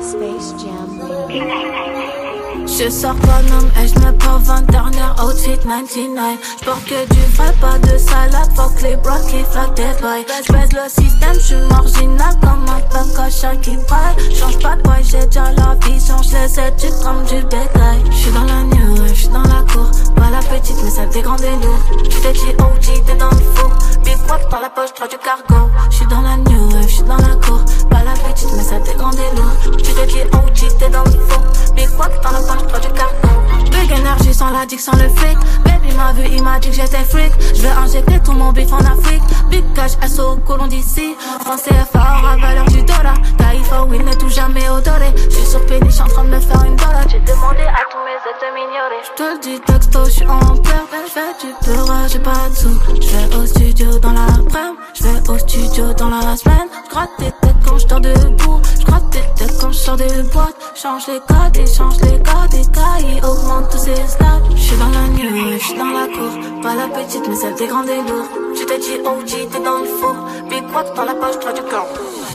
Space Jam Radio. Je sors pas homme et je mets pas 20 dernières outfit 99 J'porte que du vrai, pas de salade Fuck les bras qui flaquent des bails J'baise le système, j'suis marginal comme un punk à chaque bail Change pas de bail, j'ai déjà la vision J'laisse du comme du bétail. J'suis dans la new j'suis dans la cour Pas la petite mais celle des grandes et lourds Tu t'es dit OG, t'es dans le four. Big what dans la poche, toi du cargo. J'suis dans la new j'suis dans la cour Pas la petite mais celle des grandes et lourds Tu t'es dit OG, t'es dans le four. Big what dans la poche, du Big énergie sans l'addiction, le flic Baby m'a vu, il m'a dit que j'étais freak. Je vais injecter tout mon bif en Afrique. Big cash, SO, colon d'ici. Français fort à valeur du dollar. Taïfa, oui, ne tout jamais odoré. J'suis sur péniche en train de me faire une balade J'ai demandé à tous mes aides de m'ignorer. J'te le dis texto, j'suis en peur J'fais du peur, j'ai pas de sous. J'vais au studio dans la prime J'vais au studio dans la semaine. J'gratte des têtes quand j'dors debout J'gratte des têtes quand j'sors des boîtes. Change les codes et change les codes Cahiers augmente tous stats J'suis dans la nuit, j'suis dans la cour. Pas la petite mais celle des grandes et lourds Tu t'es dit OG, t'es dans le four. Big what dans la poche, toi du clan.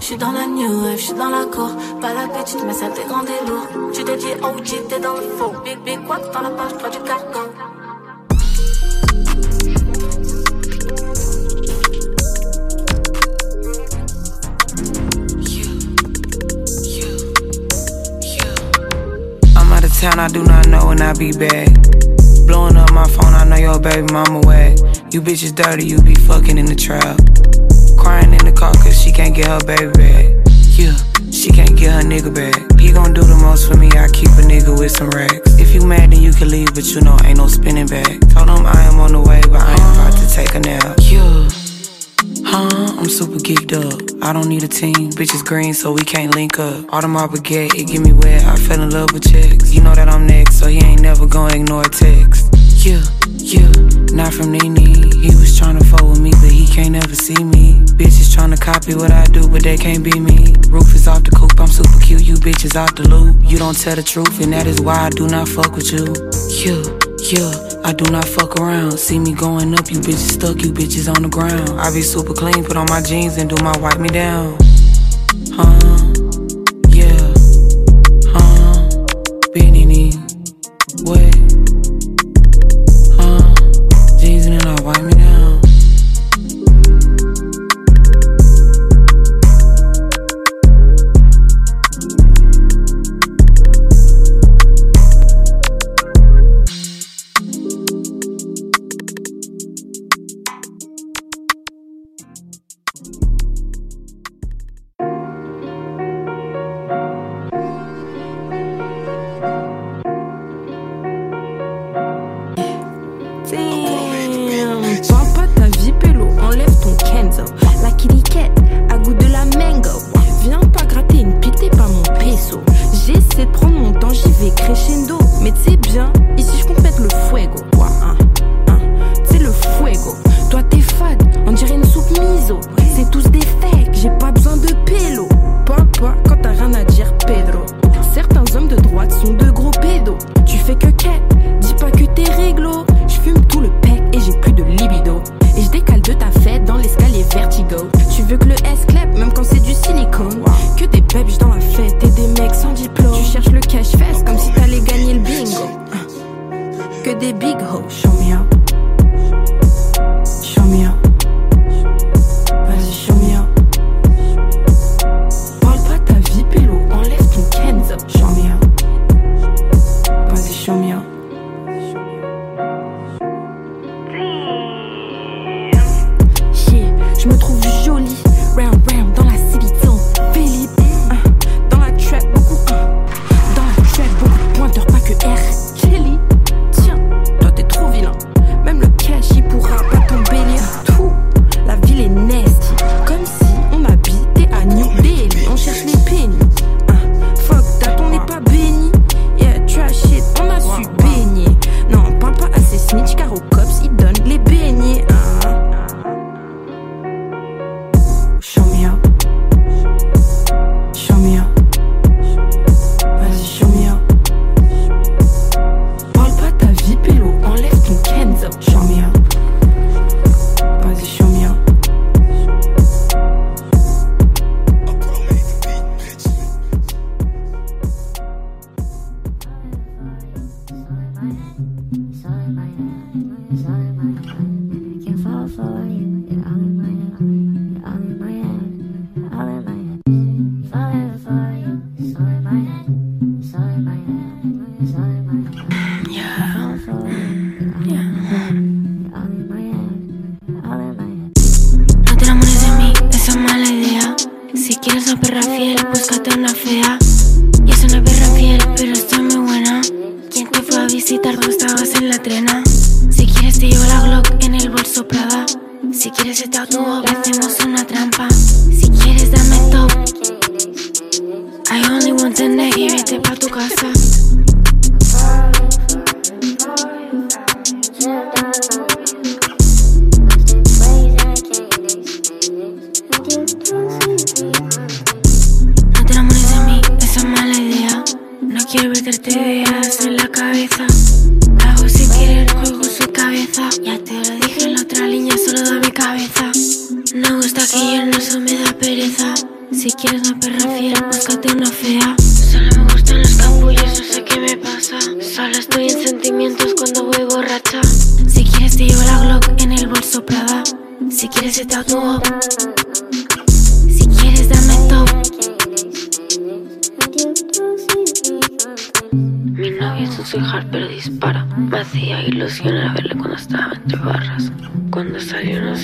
J'suis dans la wave, j'suis dans la cour. Pas la petite mais celle des grandes et lourds Tu t'es dit OG, t'es dans le four. Big big dans la poche, toi du cargo town I do not know and I be back. Blowing up my phone, I know your baby mama wet. You bitches dirty, you be fucking in the trap. Crying in the car cause she can't get her baby back. Yeah, she can't get her nigga back. He gon' do the most for me, I keep a nigga with some racks. If you mad, then you can leave, but you know ain't no spinning back. Told him I am on the way, but I ain't about to take a nap. Yeah. Huh? I'm super geeked up. I don't need a team. Bitches green, so we can't link up. All Audemars baguette, it get me wet. I fell in love with checks. You know that I'm next, so he ain't never gonna ignore a text. Yeah, yeah, not from Nene. He was tryna fuck with me, but he can't ever see me. Bitches tryna copy what I do, but they can't be me. Roof is off the coop, I'm super cute. You bitches out the loop. You don't tell the truth, and that is why I do not fuck with you. Yeah. Yeah, I do not fuck around. See me going up, you bitches stuck, you bitches on the ground. I be super clean, put on my jeans and do my wipe me down. Huh? Yeah. Huh? Benini. What?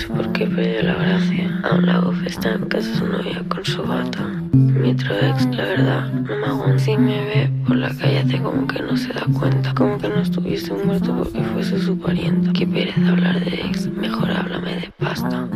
porque perdió la gracia? Aún la está en casa su novia con su gato. Mi otro ex, la verdad, mamá Juan si me ve por la calle hace como que no se da cuenta, como que no estuviese muerto porque fuese su pariente. Qué pereza hablar de ex, mejor háblame de pasta.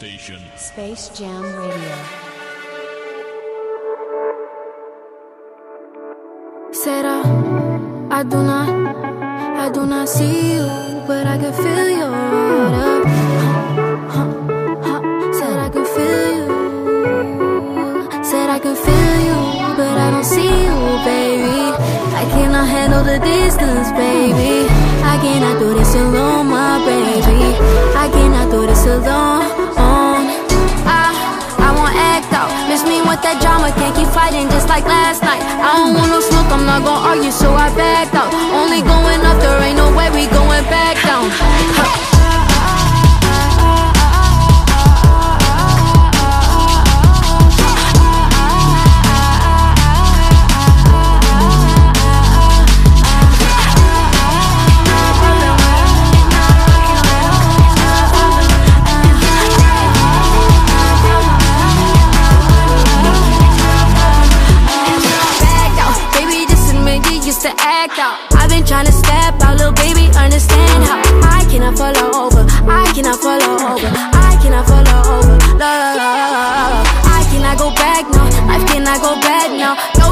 Space Jam Radio. Será? I do not, I do not see you, but I can feel you. Said I can feel you. Said I can feel you, but I don't see you, baby. I cannot handle the distance, baby. I cannot do this alone, my baby. I cannot do this alone. that drama, can't keep fighting just like last night. I don't want no smoke, I'm not gonna argue, so I backed out Only going up, there ain't no way we going back down. act out. I've been trying to step out, little baby, understand how I cannot fall over. I cannot fall over. I cannot fall over. Love. I cannot go back now. Life cannot go back now. No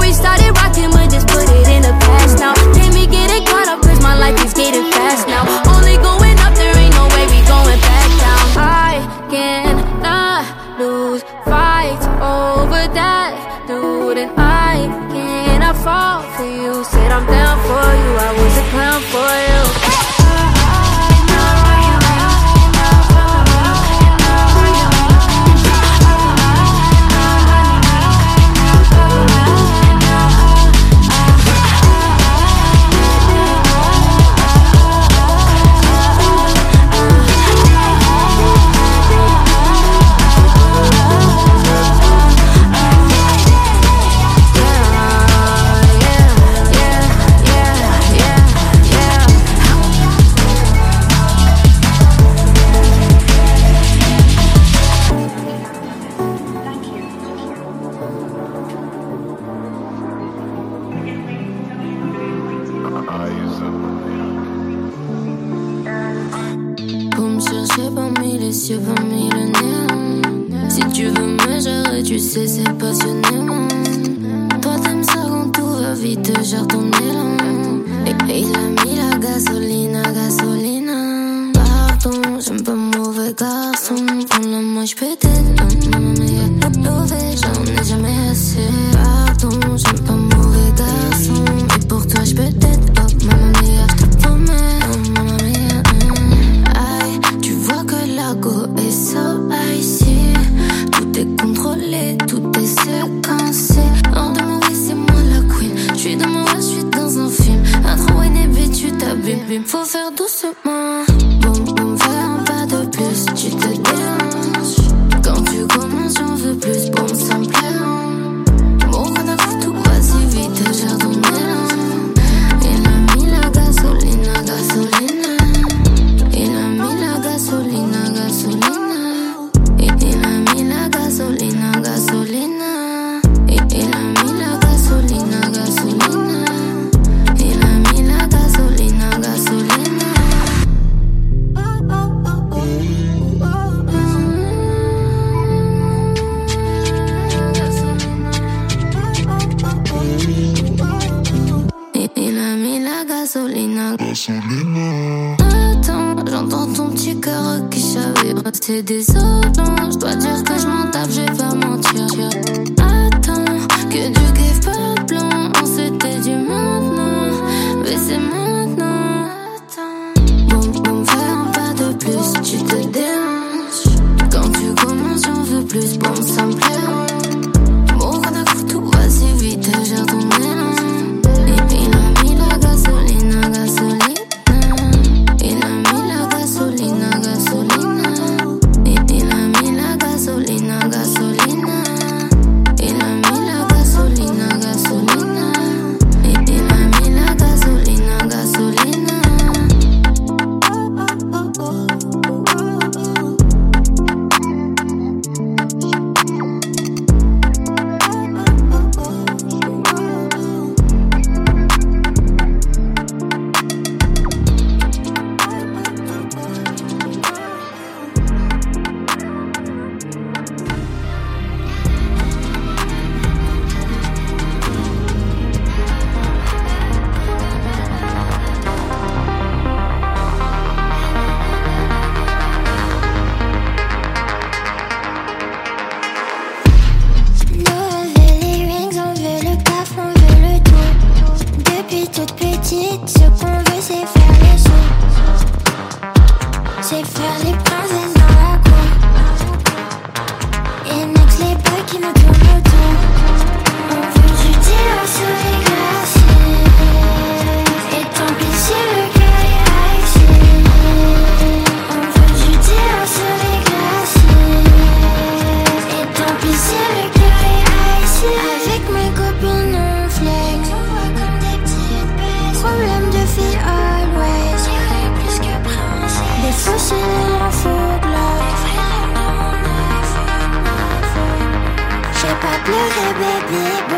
baby, baby.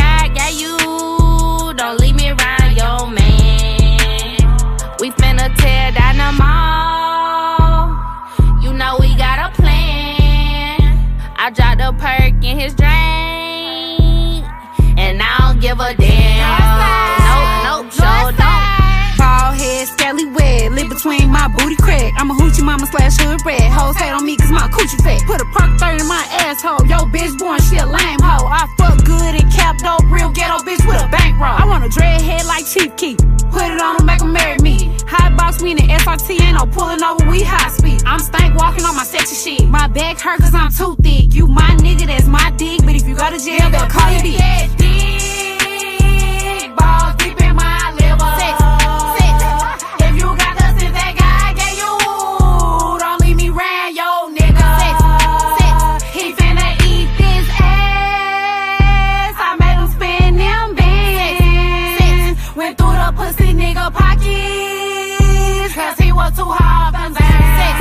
hoochie mama slash hood rat. Hoes hate on me cause my coochie fat. Put a perk 30 in my asshole. Yo, bitch born, she a lame hoe. I fuck good and cap dope, real ghetto bitch with a bankroll. I want a dread head like Chief Keef. Put it on them, make 'em marry me. Hot box, we in the SRT, ain't no pulling over, we high speed. I'm stank walking on my sexy shit. My back hurt cause I'm too thick. You my nigga, that's my dick. But if you go to jail, they'll call you bitch. Dick, nigga pockets. Cause he was too hard to Sex, sex.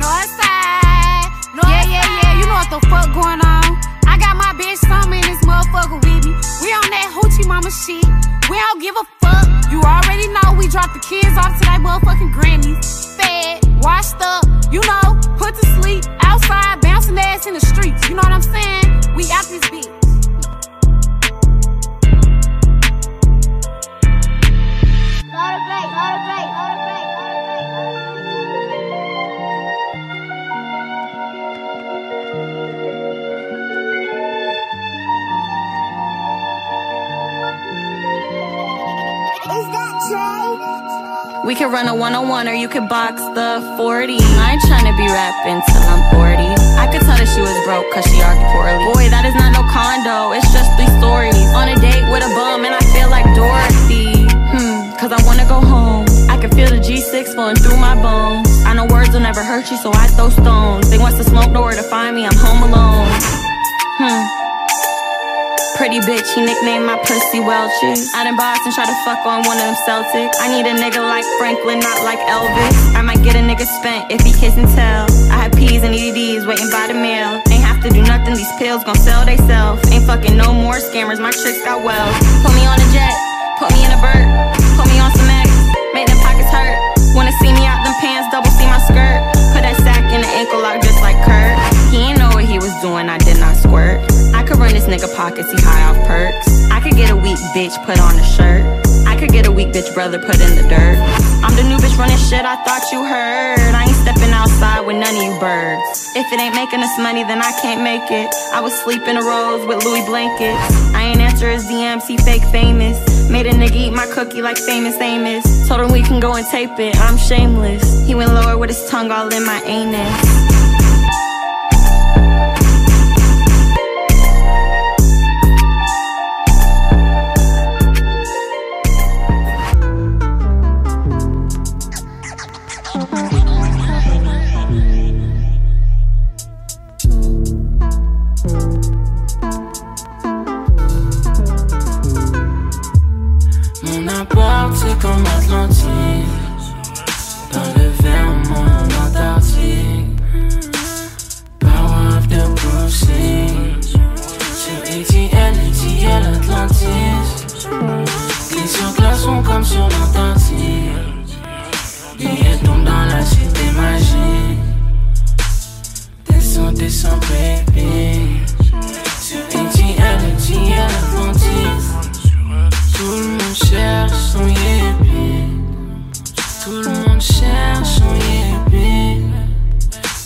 North yeah, yeah, yeah. You know what the fuck going on. I got my bitch in this motherfucker with me. We on that hoochie mama shit. We don't give a fuck. You already know we dropped the kids off to that motherfucking grannies. Fed, washed up, you know, put to sleep, outside, bouncing ass in the streets. You know what I'm saying? We out this bitch. We could run a one on one or you could box the 40. I ain't trying to be rapping till I'm 40. I could tell that she was broke cause she argued poorly. Boy, that is not no condo, it's just three stories. On a date with a bum and I feel like Dorothy. Cause I wanna go home. I can feel the G6 flowing through my bones. I know words will never hurt you, so I throw stones. They wants to smoke, nowhere to find me, I'm home alone. Hmm. Pretty bitch, he nicknamed my pussy Welches. Out in Boston, try to fuck on one of them Celtics. I need a nigga like Franklin, not like Elvis. I might get a nigga spent if he kiss and tell. I have P's and EDs waiting by the mail. Ain't have to do nothing, these pills gon' sell they self. Ain't fucking no more scammers, my tricks got wealth. Put me on a jet, put me in a bird, nigga pockets, he high off perks. I could get a weak bitch, put on a shirt. I could get a weak bitch brother, put in the dirt. I'm the new bitch running shit, I thought you heard. I ain't stepping outside with none of you birds. If it ain't making us money, then I can't make it. I was sleeping a rose with Louis blankets. I ain't answer his DMs, he fake famous. Made a nigga eat my cookie like famous Amos. Told him we can go and tape it, I'm shameless. He went lower with his tongue all in my anus.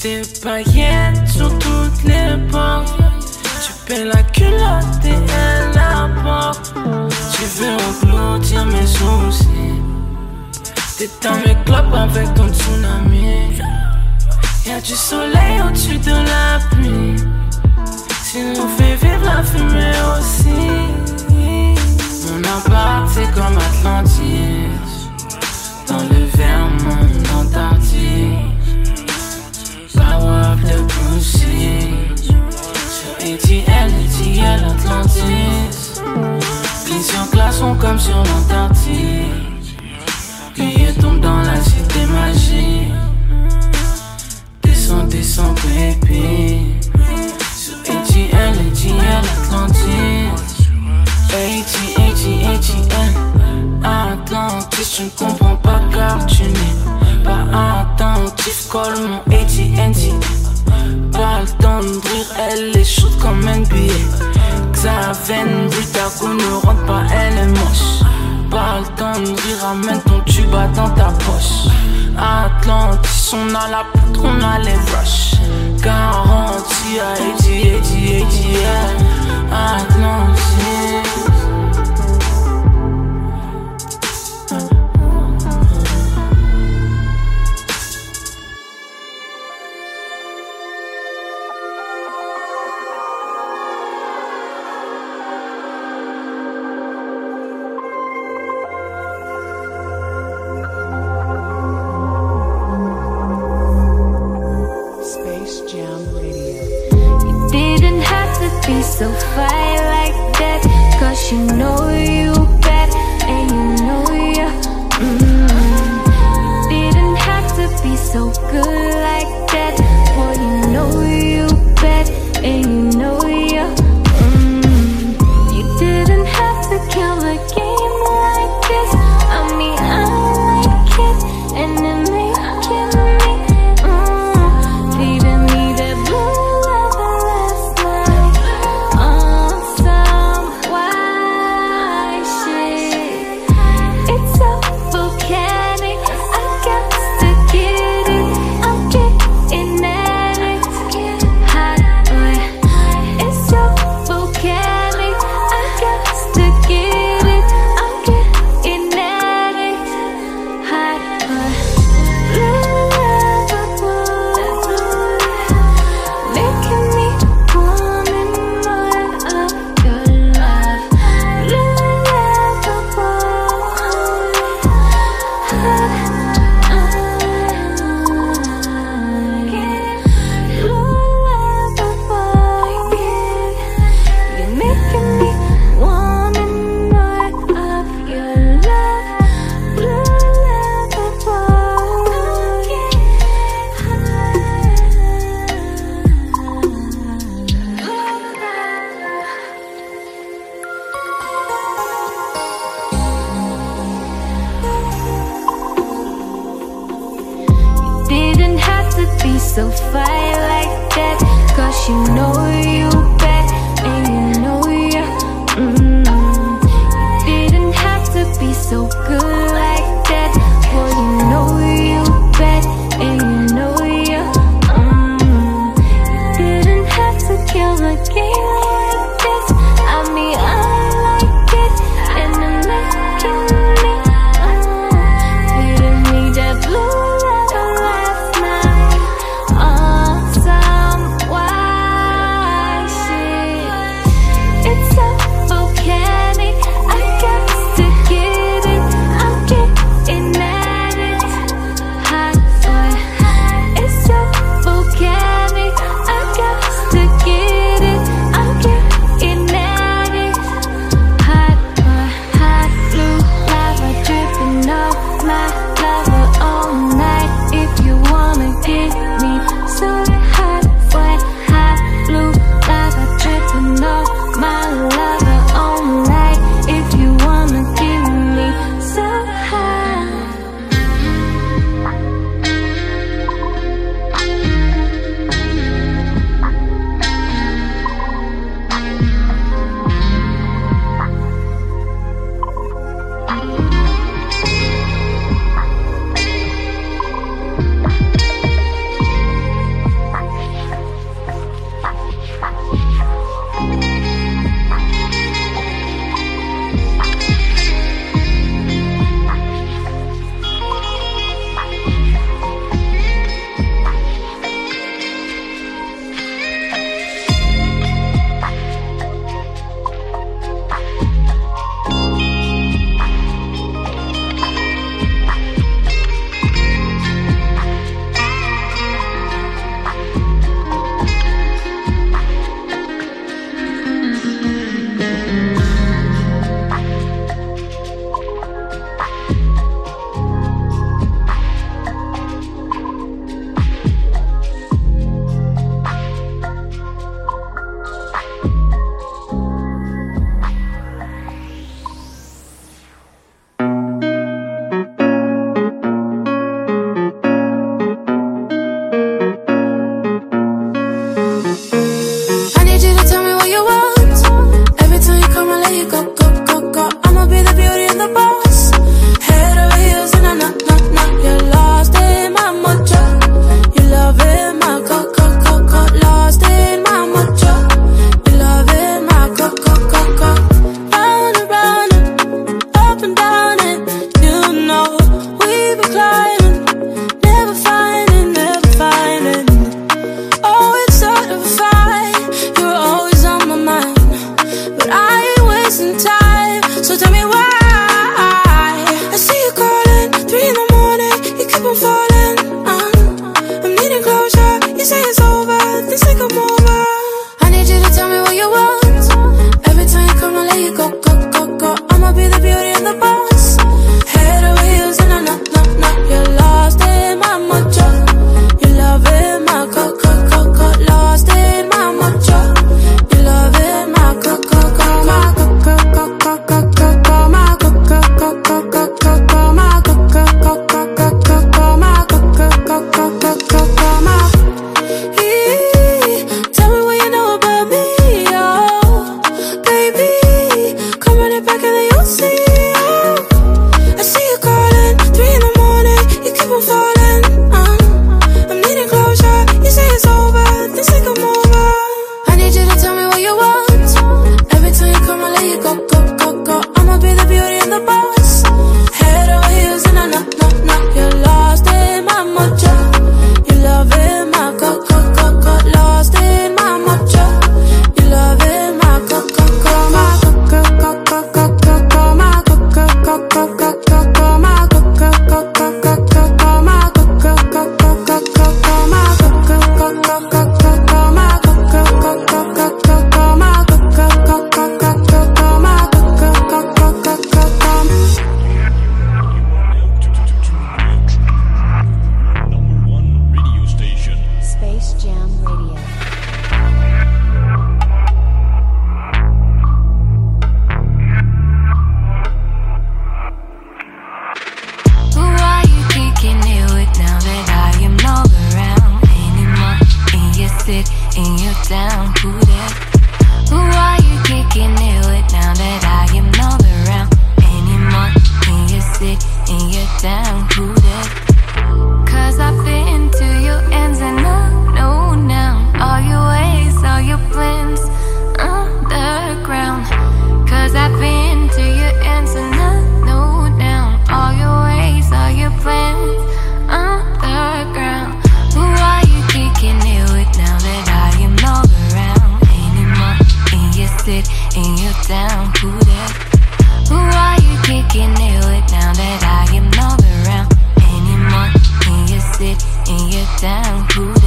Tes paillettes sur toutes les portes. Tu paies la culotte et elle la porte. Tu veux engloutir mes soucis. T'éteins mes clopes avec ton tsunami. Y'a du soleil au-dessus de la pluie. Tu nous fais vivre la fumée aussi. Mon appart c'est comme Atlantis Dans le Vermont Antarctique soucis. Sur ATL, ATL, Atlantis. Lignes sur glaçons comme sur l'Antarctique. Cueilleux tombe dans la cité magique. Descends, descends, baby. Sur ATL, ATL, Atlantis. ATL, ATL, ATL, Atlantis. Tu ne comprends pas car tu n'es pas attentif. Colle mon ATL. Parle dans le rire, elle est chaude comme un billet. Xaven, Bultaco ne rentre pas, elle est moche. Parle dans le rire, amène ton tuba dans ta poche. Atlantis, on a la poutre, on a les rushs. Garantie à Eddie, Eddie, Eddie, Atlantis. Down? Who that? Who are you kicking it with now that I am not around anymore? Can you sit and you down? Who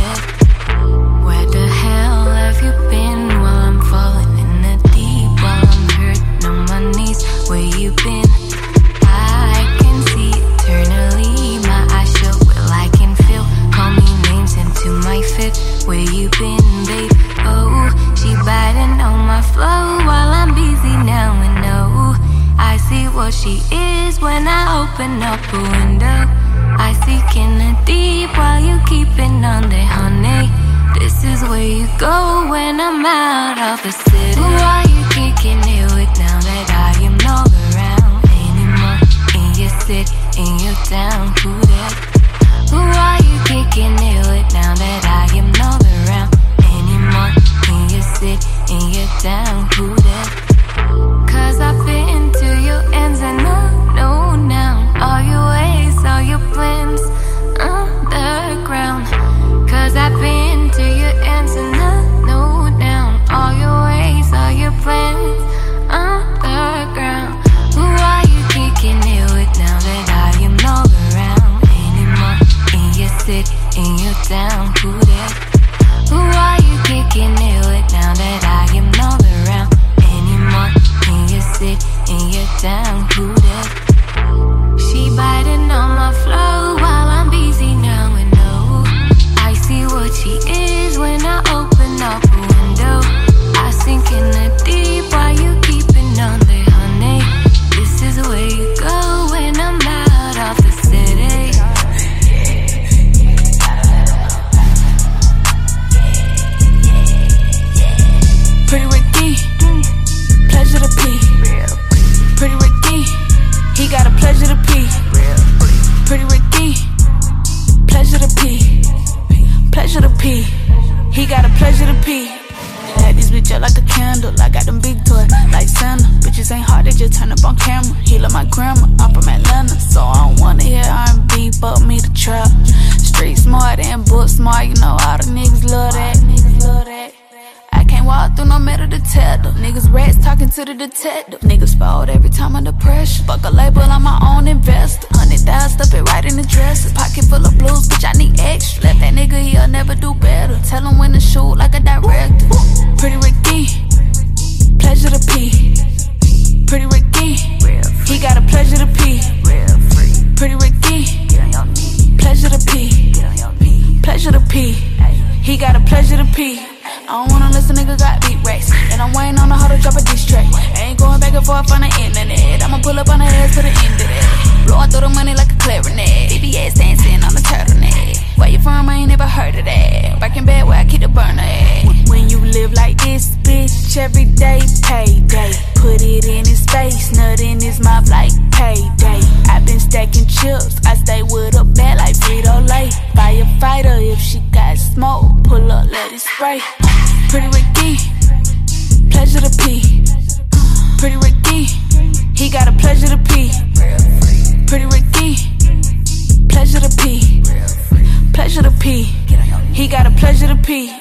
open up a window. I seek in the deep while you keeping on there, honey. This is where you go when I'm out of the city. Who are you kicking it with now that I am not around anymore? In your city, in your town, who that? Who are you kicking it with now that I am not around anymore? In your city, in your town, who that? Your town, who that? She biting on my flow grandma. I'm from Atlanta, so I don't wanna hear R&B, but me the trap. Street smart and book smart, you know all the niggas love that. I can't walk through no metal detector. Niggas rats talking to the detective. Blowing through the money like a clarinet. BBS dancing on the turtleneck. Where you from? I ain't never heard of that. Working bad where I keep the burner at. When you live like this, bitch, every day payday. Put it in his face, nut in his mouth like payday. I've been stacking chips, I stay with a bat like Frito Lay. Firefighter, if she got smoke, pull up, let it spray. Pretty Ricky, pleasure to pee. Pretty Ricky, he got a pleasure to pee. Pleasure to pee.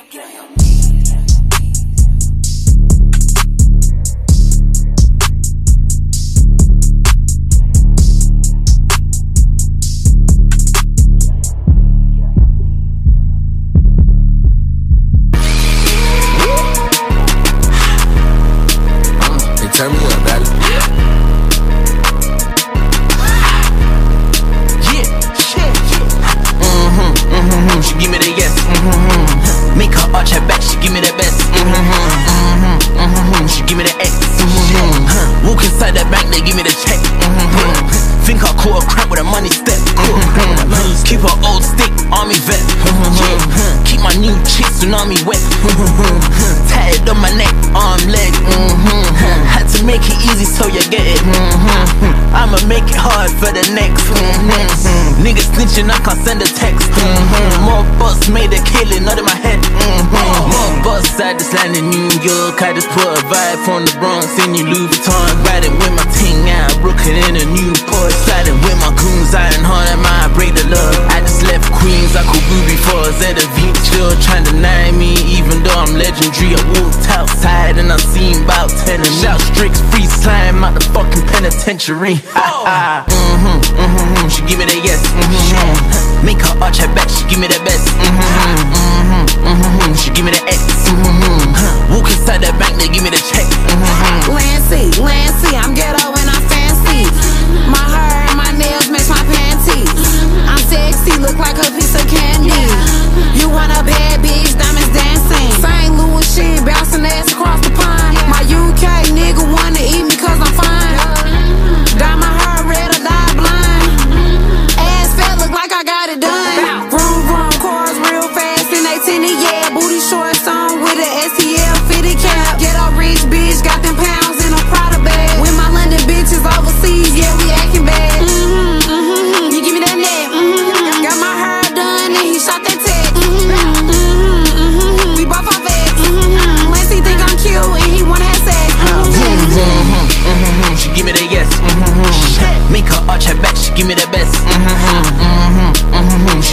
Mm-hmm. Niggas snitching, I can't send a text. Mm-hmm. More boss made a killing, not in my head. Mm-hmm. More boss, I just landed in New York. I just put a vibe from the Bronx in New Louis Vuitton. Riding with my ting out, Brooklyn in a new Newport. Sliding with my goons, iron hard, I might break the love. I just Left Queens, I could booby for a ZV. Still trying to deny me, even though I'm legendary. I walked outside and I seen about 10 and shout stricks free slime out the fucking penitentiary. Ha ha. Mm-hmm, mm-hmm, she give me that yes. Mm-hmm. Make her arch her back, she give me that best. Mm-hmm, mm-hmm, mm-hmm, she give me that X. Mm-hmm. Walk inside that bank, they give me the check. Mm-hmm. Lancy, Lancy, I'm ghetto and I'm fancy. My hair and my nails match my panties. I'm sexy, look like a piece of candy. You want a bad bitch, diamonds dancing. St. Louis shit, bouncing ass across the pond. My UK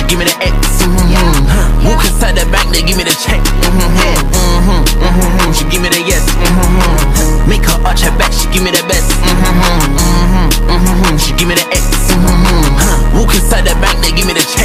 give me the X. Mm-hmm. Walk inside that bank, they give me the check. Mm-hmm, mm-hmm, mm-hmm, she give me the yes. Mm-hmm. Make her arch her back, she give me the best. Mm-hmm, mm-hmm, mm-hmm, she give me the X. Mm-hmm. Walk inside that bank, they give me the check.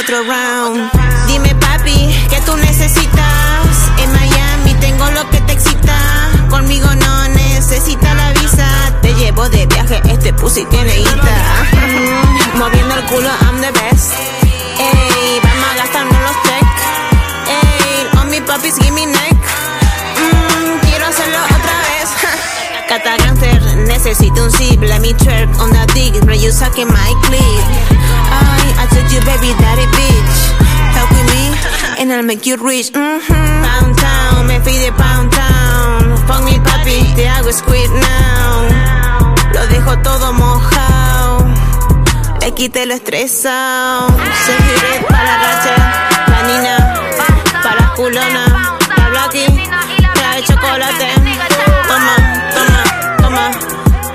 Otro round. Dime papi, ¿qué tú necesitas? En Miami tengo lo que te excita. Conmigo no necesita la visa. Te llevo de viaje, este pussy tiene guita. Mm, moviendo el culo, I'm the best. Ey, vamos a gastarnos los checks. Ey, on mi papis, give me neck. Mm, quiero hacerlo otra vez. Cata necesito un zip. Let me twerk on the dick, sucking my clit. You, baby, daddy bitch. Help with me, and I'll make you rich. Mm -hmm. Pound town, me fui de Pound town. Fuck mi papi, te hago squid now. Lo dejo todo mojado. Le quité lo estresado. Seguiré para Rachel, la Nina, para culona, la Blackie, la de chocolate. Toma, toma, toma.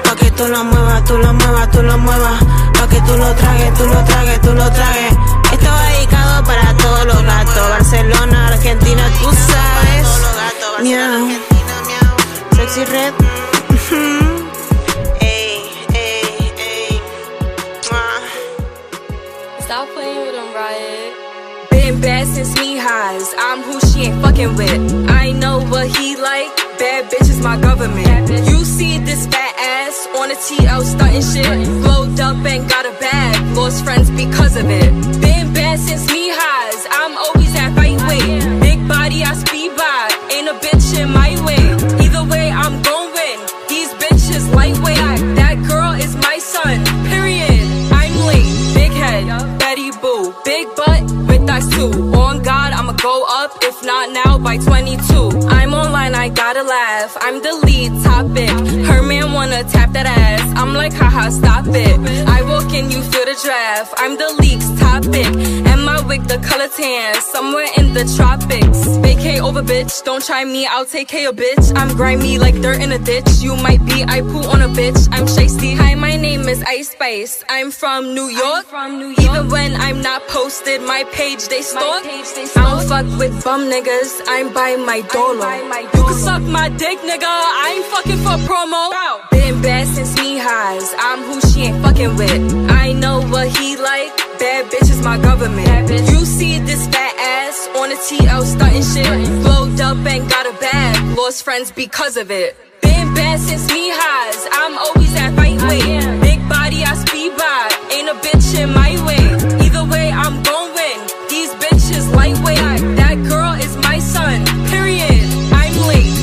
Pa' que tú lo muevas, tú lo muevas, tú lo muevas. Que tú lo tragues, tú lo tragues, tú lo tragues. Esto va dedicado para todos los gatos. Barcelona, Argentina, tú sabes. Miau. Sexy Red. Stop playing with them, Riot. Been bad since me highs. I'm who she ain't fucking with. I know what he like. Bad bitch is my government. You see this fat ass on a TL stunting shit. Glowed up and got a bag. Lost friends because of it. Been bad since me highs. I'm always at fight weight. Big body, I speed by. Ain't a bitch in my way. Either way, I'm gon' win. These bitches lightweight. That girl is my son. Period. I'm late. Big head. Betty Boop. Big butt with thighs too. On God, go up. If not now, by 22. I'm online, I gotta laugh. I'm the lead topic. Her man wanna tap that ass. I'm like, haha, stop it. I walk in, you feel the draft. I'm the leaks topic. And my wig, the color tan. Somewhere in the tropics. Vacay over bitch. Don't try me, I'll take care bitch. I'm grimy like dirt in a ditch. You might be, I poo on a bitch. I'm shisty. Hi, name is Ice Spice. I'm from New York. from new Even when I'm not posted, my page they stalk. I don't fuck with bum niggas. I'm by my dolo. You can suck my dick, nigga. I ain't fucking for promo. Been bad since me highs. I'm who she ain't fucking with. I know what he like. Bad bitch is my government. You see this fat ass on a TL stunting shit. Glowed up and got a bag. Lost friends because of it. Been bad since me highs. I'm always at fight weight. Ain't a bitch in my way. Either way, I'm. These bitches lightweight. That girl is my son. Period. I'm late.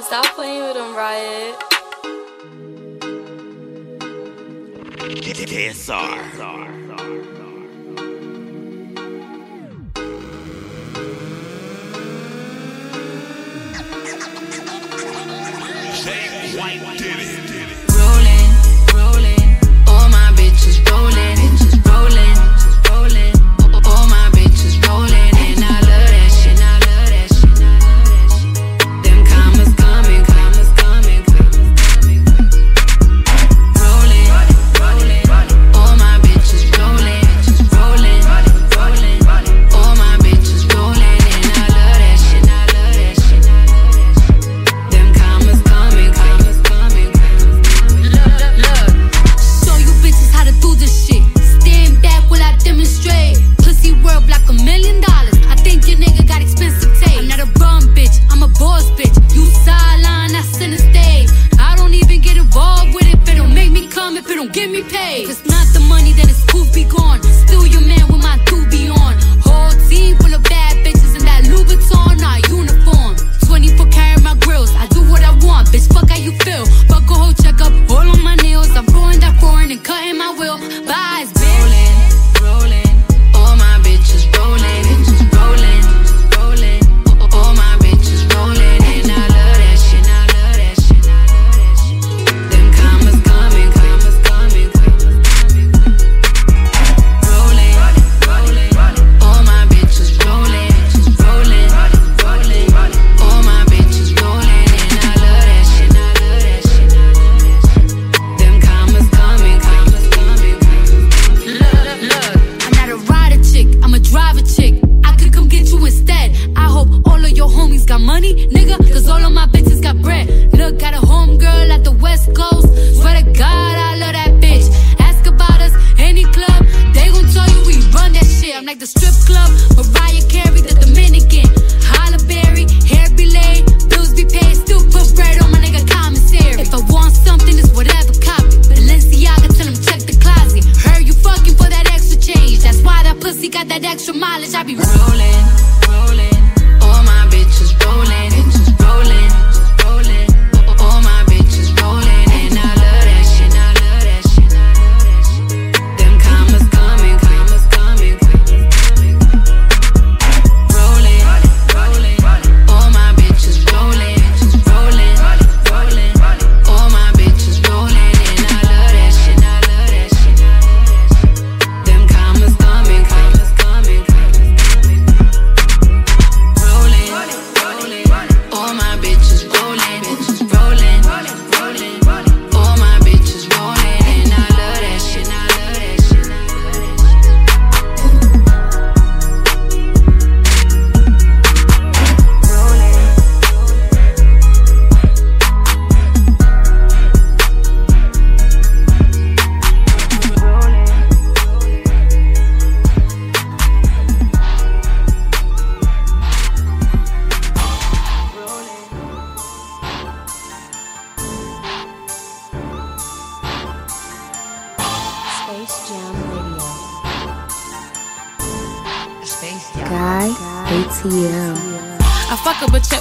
Stop playing with them, Riot. Rolling,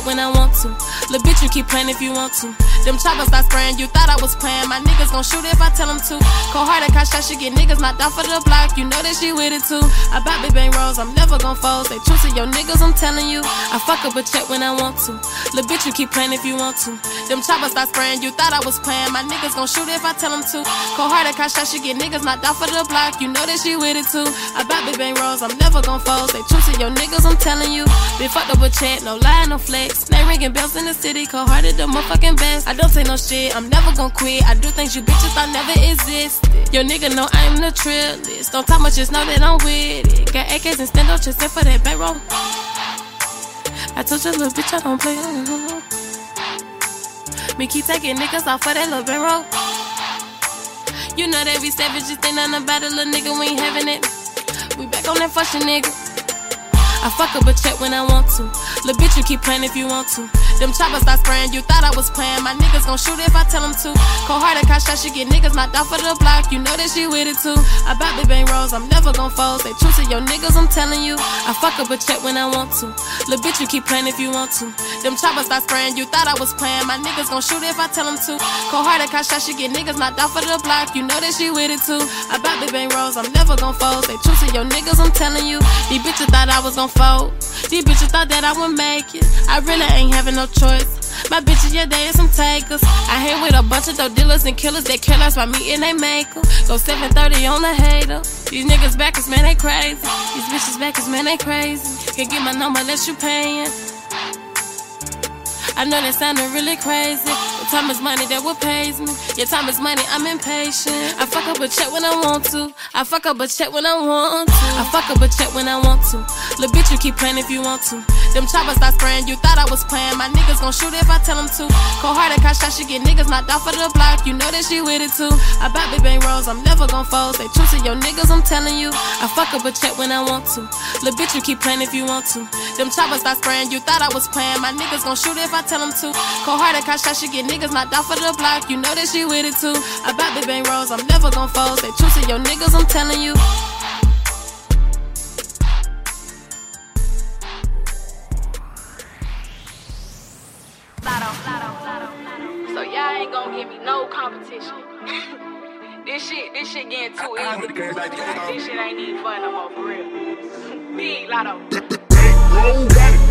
when I want to. Lil' bitch, you keep playing if you want to. Them choppers start spraying, you thought I was playing. My niggas gon' shoot if I tell them to. Cold hearted, cause shot, she get niggas knocked off of the block. You know that she with it too. I bought big bang rolls, I'm never gon' fold. They true to your niggas, I'm telling you. I fuck up a check when I want to. Lil' bitch, you keep playing if you want to. Them choppers start spraying, you thought I was playing. My niggas gon' shoot if I tell them to. Cold hearted, cause shot, she get niggas knocked off of the block. You know that she with it too. I bought big bang rolls, I'm never gon' fold. They true to your niggas, I'm telling you. Been fucked up a check, no lie, no flex. They ringing bells in the city, cold hearted, the motherfucking best. I don't say no shit, I'm never gonna quit. I do things you bitches thought never existed. Your nigga know I'm the trillist. Don't talk much, just know that I'm with it. Got AKs and stand up, just for that bankroll. I told you, little bitch, I don't play. Me keep taking niggas off for that little bankroll. You know they be savage, just ain't nothing about it, little nigga, we ain't having it. We back on that fucking nigga. I fuck up a check when I want to. Lil' bitch, you keep playing if you want to. Them choppers start spraying, you thought I was playing. My niggas gon' shoot if I tell them to. Cold hearted, cause shot, she get niggas knocked off of the block. You know that she with it too. I bought big bang rolls, I'm never gon' fold. Stay true to your niggas, I'm telling you. I fuck up a check when I want to. Lil' bitch, you keep playing if you want to. Them choppers start spraying, you thought I was playing. My niggas gon' shoot if I tell them to. Cold hearted, cause shot, she get niggas knocked off of the block. You know that she with it too. I bought big bang rolls, I'm never gon' fold. Stay true to your niggas, I'm telling you. These bitches thought I was gon' fold. These bitches thought that I would make it. I really ain't having no choice. My bitches, yeah, they is some takers. I hang with a bunch of dope dealers and killers that kill us by me and they make em. Go 730 on the hater. These niggas backers, man, they crazy. These bitches backers, man, they crazy. Can't get my number unless you paying. I know that sounded really crazy. Time is money that what pays me. Yeah, time is money, I'm impatient. I fuck up a check when I want to. I fuck up a check when I want to. I fuck up a check when I want to. Lil' bitch, you keep playing if you want to. Them choppers start spraying, you thought I was playing. My niggas gon' shoot if I tell them to. Cold hearted, cause shot, she get niggas knocked off of the block. You know that she with it too. I bought big bang rolls, I'm never gon' fold. They true to your niggas, I'm telling you. I fuck up a check when I want to. Lil' bitch, you keep playing if you want to. Them choppers start spraying, you thought I was playing. My niggas gon' shoot if I tell them to. Cold hearted, cause shot, she get niggas knocked off of the block. You know that she with it too. I bought big bang rolls, I'm never gon' fold. Stay true to your niggas, I'm telling you. So y'all ain't gonna give me no competition. this shit, this shit getting too easy. this shit ain't even fun no more for real. Big Latto. Gay, I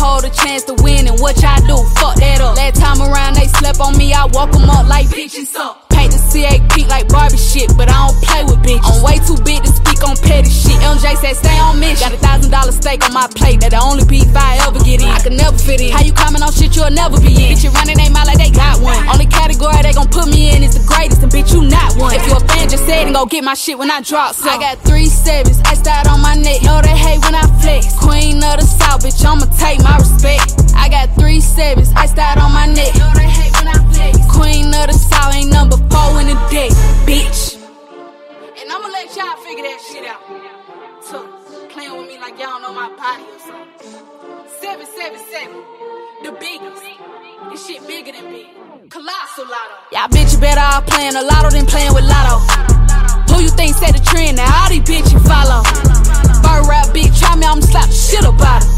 hold a chance to win, and what y'all do? Fuck that up. Last time around, they slept on me, I woke 'em up like bitches up. Paint the CA peak like Barbie shit, but I don't play with bitches. I'm way too big to speak on petty shit. MJ said stay on mission. Got a thousand dollar stake on my plate, that the only beef I ever get in. I can never fit in. How you comment on shit you'll never be in? Bitch, you running they mouth like they got one. Go get my shit when I drop some. I got three sevens, iced out on my neck. Know they hate when I flex. Queen of the South, bitch, I'ma take my respect. I got three sevens, iced out on my neck. Know they hate when I flex. Queen of the South, ain't number four in the deck, bitch. And I'ma let y'all figure that shit out. So, playing with me like y'all know my body or something. 777, the biggest. This shit bigger than me. Colossal lotto. Y'all bitches better all playing a Latto than playing with lotto. Who you think set the trend? Now all these bitches follow. Bird rap bitch, try me, I'ma slap the shit about her.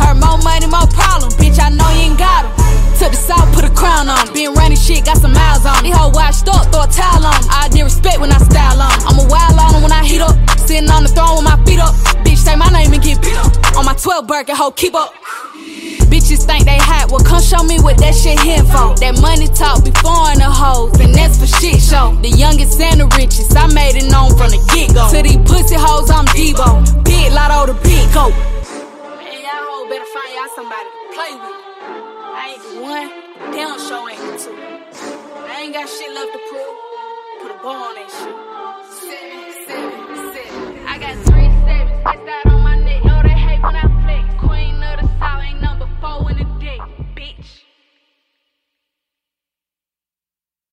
Her more money, more problem. Bitch, I know you ain't got 'em. To the south, put a crown on. Been running shit, got some miles on. These hoes washed up, throw a towel on. I did respect when I style on. I'm a wild on when I heat up. Sitting on the throne with my feet up. Bitch, say my name and get beat up. On my 12 Birkin, hoe, keep up. Bitches think they hot, well come show me what that shit here for. That money talk be foreign the hoes, and that's for shit show. The youngest and the richest, I made it known from the get go. To these pussy hoes, I'm Debo. Big Latto the big coat. Man, y'all hoes better find y'all somebody to play with. I ain't the one, damn show ain't the two. I ain't got shit left to prove. Put a ball on that shit. Seven, seven, seven. I got three sevens. That's that.